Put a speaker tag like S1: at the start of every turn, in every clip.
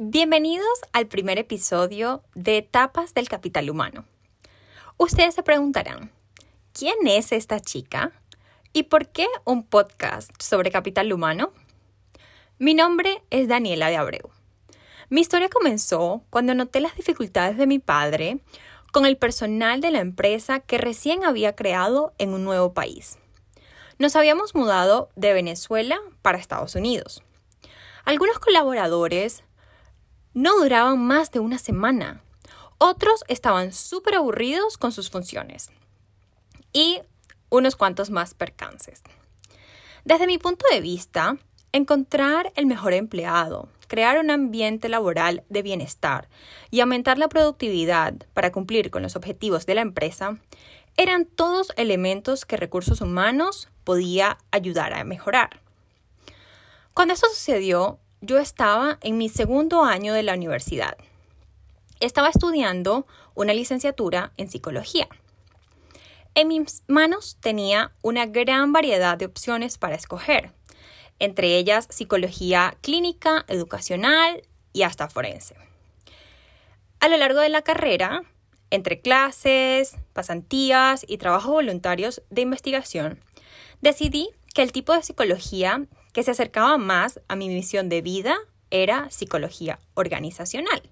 S1: Bienvenidos al primer episodio de Etapas del Capital Humano. Ustedes se preguntarán, ¿quién es esta chica? ¿Y por qué un podcast sobre capital humano? Mi nombre es Daniela de Abreu. Mi historia comenzó cuando noté las dificultades de mi padre con el personal de la empresa que recién había creado en un nuevo país. Nos habíamos mudado de Venezuela para Estados Unidos. Algunos colaboradores no duraban más de una semana. Otros estaban súper aburridos con sus funciones. Y unos cuantos más percances. Desde mi punto de vista, encontrar el mejor empleado, crear un ambiente laboral de bienestar y aumentar la productividad para cumplir con los objetivos de la empresa eran todos elementos que recursos humanos podía ayudar a mejorar. Cuando eso sucedió, yo estaba en mi segundo año de la universidad. Estaba estudiando una licenciatura en psicología. En mis manos tenía una gran variedad de opciones para escoger, entre ellas psicología clínica, educacional y hasta forense. A lo largo de la carrera, entre clases, pasantías y trabajos voluntarios de investigación, decidí que el tipo de psicología que se acercaba más a mi misión de vida era psicología organizacional.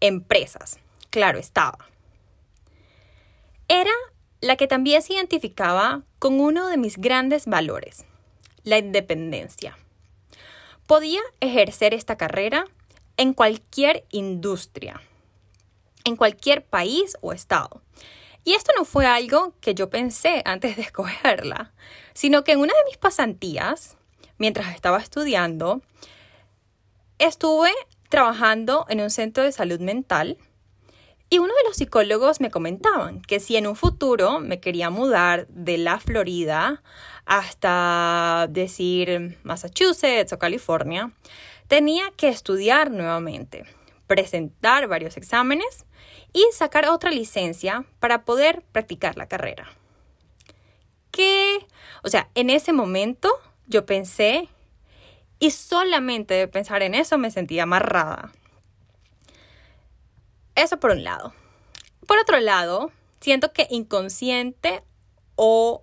S1: Empresas, claro estaba. Era la que también se identificaba con uno de mis grandes valores, la independencia. Podía ejercer esta carrera en cualquier industria, en cualquier país o estado. Y esto no fue algo que yo pensé antes de escogerla, sino que en una de mis pasantías mientras estaba estudiando, estuve trabajando en un centro de salud mental y uno de los psicólogos me comentaban que si en un futuro me quería mudar de la Florida hasta decir Massachusetts o California, tenía que estudiar nuevamente, presentar varios exámenes y sacar otra licencia para poder practicar la carrera. ¿Qué? O sea, en ese momento yo pensé y solamente de pensar en eso me sentía amarrada. Eso por un lado. Por otro lado, siento que inconsciente o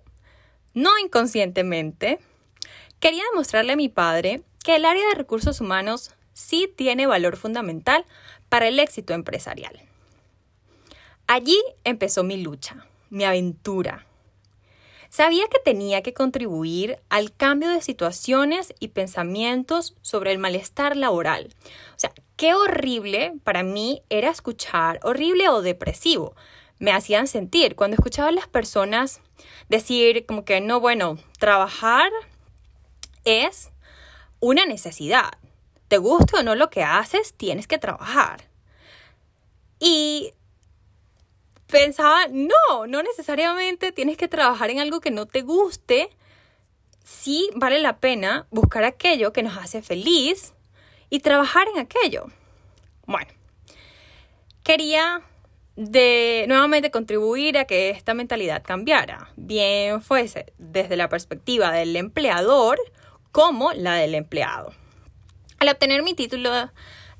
S1: no inconscientemente, quería demostrarle a mi padre que el área de recursos humanos sí tiene valor fundamental para el éxito empresarial. Allí empezó mi lucha, mi aventura, Sabía que tenía que contribuir al cambio de situaciones y pensamientos sobre el malestar laboral. O sea, qué horrible para mí era escuchar, horrible o depresivo, me hacían sentir cuando escuchaba a las personas decir como que no, bueno, trabajar es una necesidad. Te guste o no lo que haces, tienes que trabajar. Y pensaba, no, no necesariamente tienes que trabajar en algo que no te guste. Sí vale la pena buscar aquello que nos hace feliz y trabajar en aquello. Bueno, quería de nuevamente contribuir a que esta mentalidad cambiara, bien fuese desde la perspectiva del empleador como la del empleado. Al obtener mi título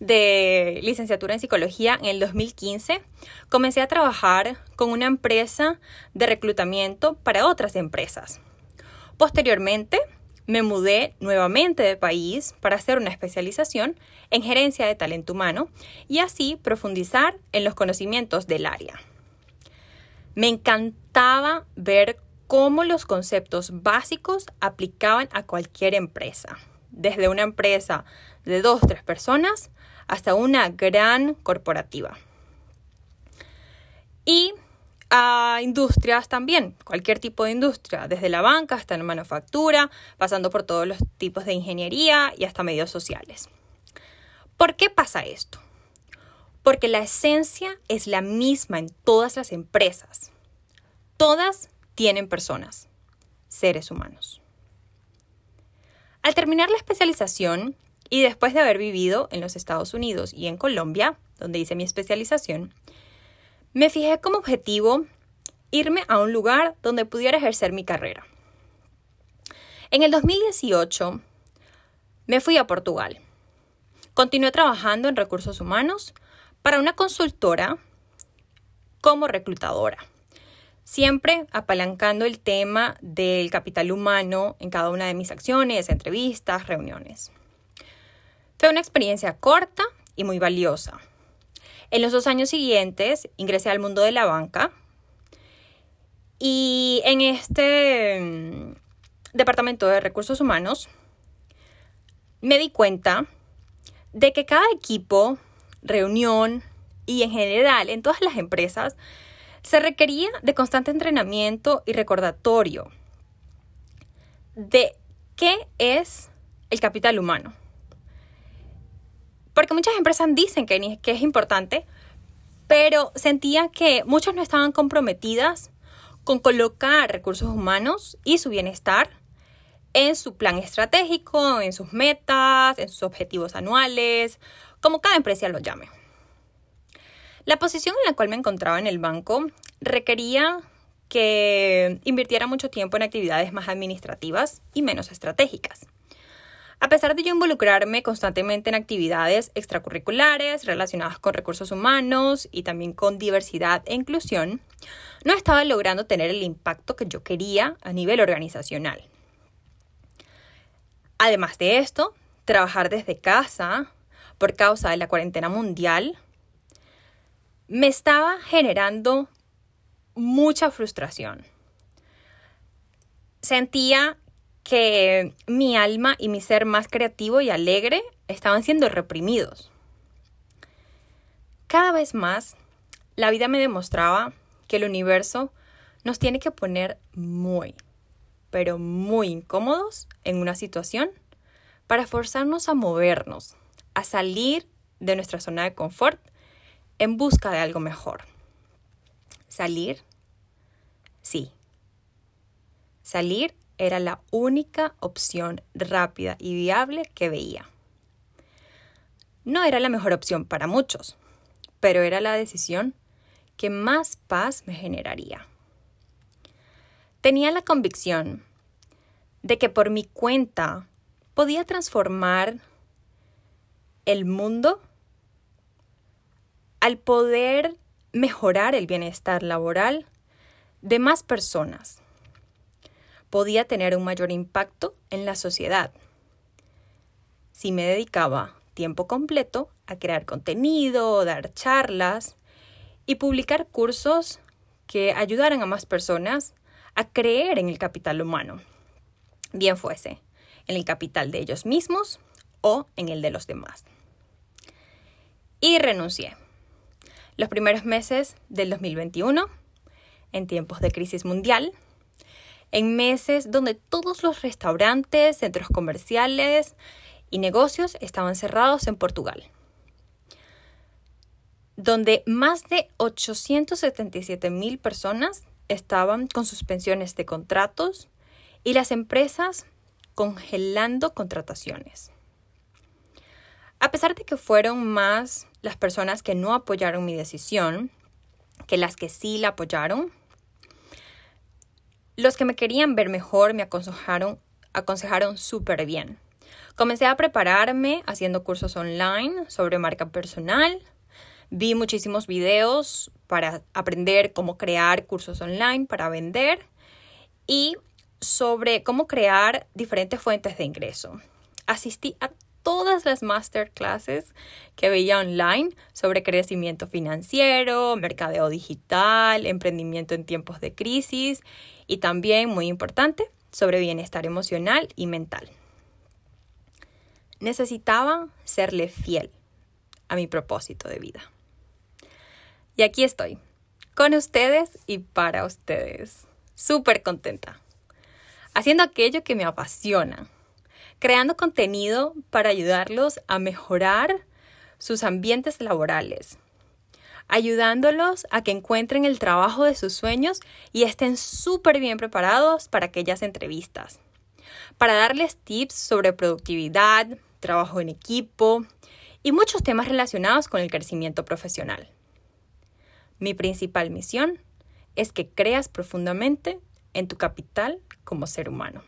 S1: de licenciatura en psicología en el 2015, comencé a trabajar con una empresa de reclutamiento para otras empresas. Posteriormente, me mudé nuevamente de país para hacer una especialización en gerencia de talento humano y así profundizar en los conocimientos del área. Me encantaba ver cómo los conceptos básicos aplicaban a cualquier empresa, desde una empresa de dos o tres personas hasta una gran corporativa. Y a industrias también, cualquier tipo de industria, desde la banca hasta la manufactura, pasando por todos los tipos de ingeniería y hasta medios sociales. ¿Por qué pasa esto? Porque la esencia es la misma en todas las empresas. Todas tienen personas, seres humanos. Al terminar la especialización, y después de haber vivido en los Estados Unidos y en Colombia, donde hice mi especialización, me fijé como objetivo irme a un lugar donde pudiera ejercer mi carrera. En el 2018 me fui a Portugal. continué trabajando en recursos humanos para una consultora como reclutadora, siempre apalancando el tema del capital humano en cada una de mis acciones, entrevistas, reuniones. Fue una experiencia corta y muy valiosa. En los dos años siguientes ingresé al mundo de la banca y en este mm, departamento de recursos humanos me di cuenta de que cada equipo, reunión y en general en todas las empresas se requería de constante entrenamiento y recordatorio de qué es el capital humano. Porque muchas empresas dicen que, es importante, pero sentía que muchas no estaban comprometidas con colocar recursos humanos y su bienestar en su plan estratégico, en sus metas, en sus objetivos anuales, como cada empresa lo llame. La posición en la cual me encontraba en el banco requería que invirtiera mucho tiempo en actividades más administrativas y menos estratégicas. A pesar de yo involucrarme constantemente en actividades extracurriculares relacionadas con recursos humanos y también con diversidad e inclusión, no estaba logrando tener el impacto que yo quería a nivel organizacional. Además de esto, trabajar desde casa por causa de la cuarentena mundial me estaba generando mucha frustración. Sentía que mi alma y mi ser más creativo y alegre estaban siendo reprimidos. Cada vez más, la vida me demostraba que el universo nos tiene que poner muy, pero muy incómodos en una situación para forzarnos a movernos, a salir de nuestra zona de confort en busca de algo mejor. Salir, sí. Salir era la única opción rápida y viable que veía. No era la mejor opción para muchos, pero era la decisión que más paz me generaría. Tenía la convicción de que por mi cuenta podía transformar el mundo al poder mejorar el bienestar laboral de más personas. Podía tener un mayor impacto en la sociedad si me dedicaba tiempo completo a crear contenido, dar charlas y publicar cursos que ayudaran a más personas a creer en el capital humano, bien fuese en el capital de ellos mismos o en el de los demás. Y renuncié. Los primeros meses del 2021, en tiempos de crisis mundial, en meses donde todos los restaurantes, centros comerciales y negocios estaban cerrados en Portugal donde más de 877 mil personas estaban con suspensiones de contratos y las empresas congelando contrataciones. A pesar de que fueron más las personas que no apoyaron mi decisión que las que sí la apoyaron, los que me querían ver mejor me aconsejaron, aconsejaron súper bien. Comencé a prepararme haciendo cursos online sobre marca personal, Vi muchísimos videos para aprender cómo crear cursos online para vender y sobre cómo crear diferentes fuentes de ingreso. Asistí a todas las masterclasses que veía online sobre crecimiento financiero, mercadeo digital, emprendimiento en tiempos de crisis y también, muy importante, sobre bienestar emocional y mental. Necesitaba serle fiel a mi propósito de vida. Y aquí estoy, con ustedes y para ustedes. Súper contenta. Haciendo aquello que me apasiona. Creando contenido para ayudarlos a mejorar sus ambientes laborales. Ayudándolos a que encuentren el trabajo de sus sueños y estén súper bien preparados para aquellas entrevistas. Para darles tips sobre productividad, trabajo en equipo y muchos temas relacionados con el crecimiento profesional. Mi principal misión es que creas profundamente en tu capital como ser humano.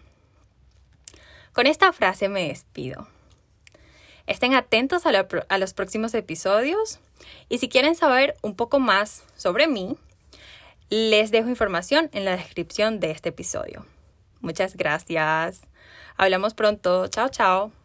S1: Con esta frase me despido. Estén atentos a, los próximos episodios y si quieren saber un poco más sobre mí, les dejo información en la descripción de este episodio. Muchas gracias. Hablamos pronto. Chao, chao.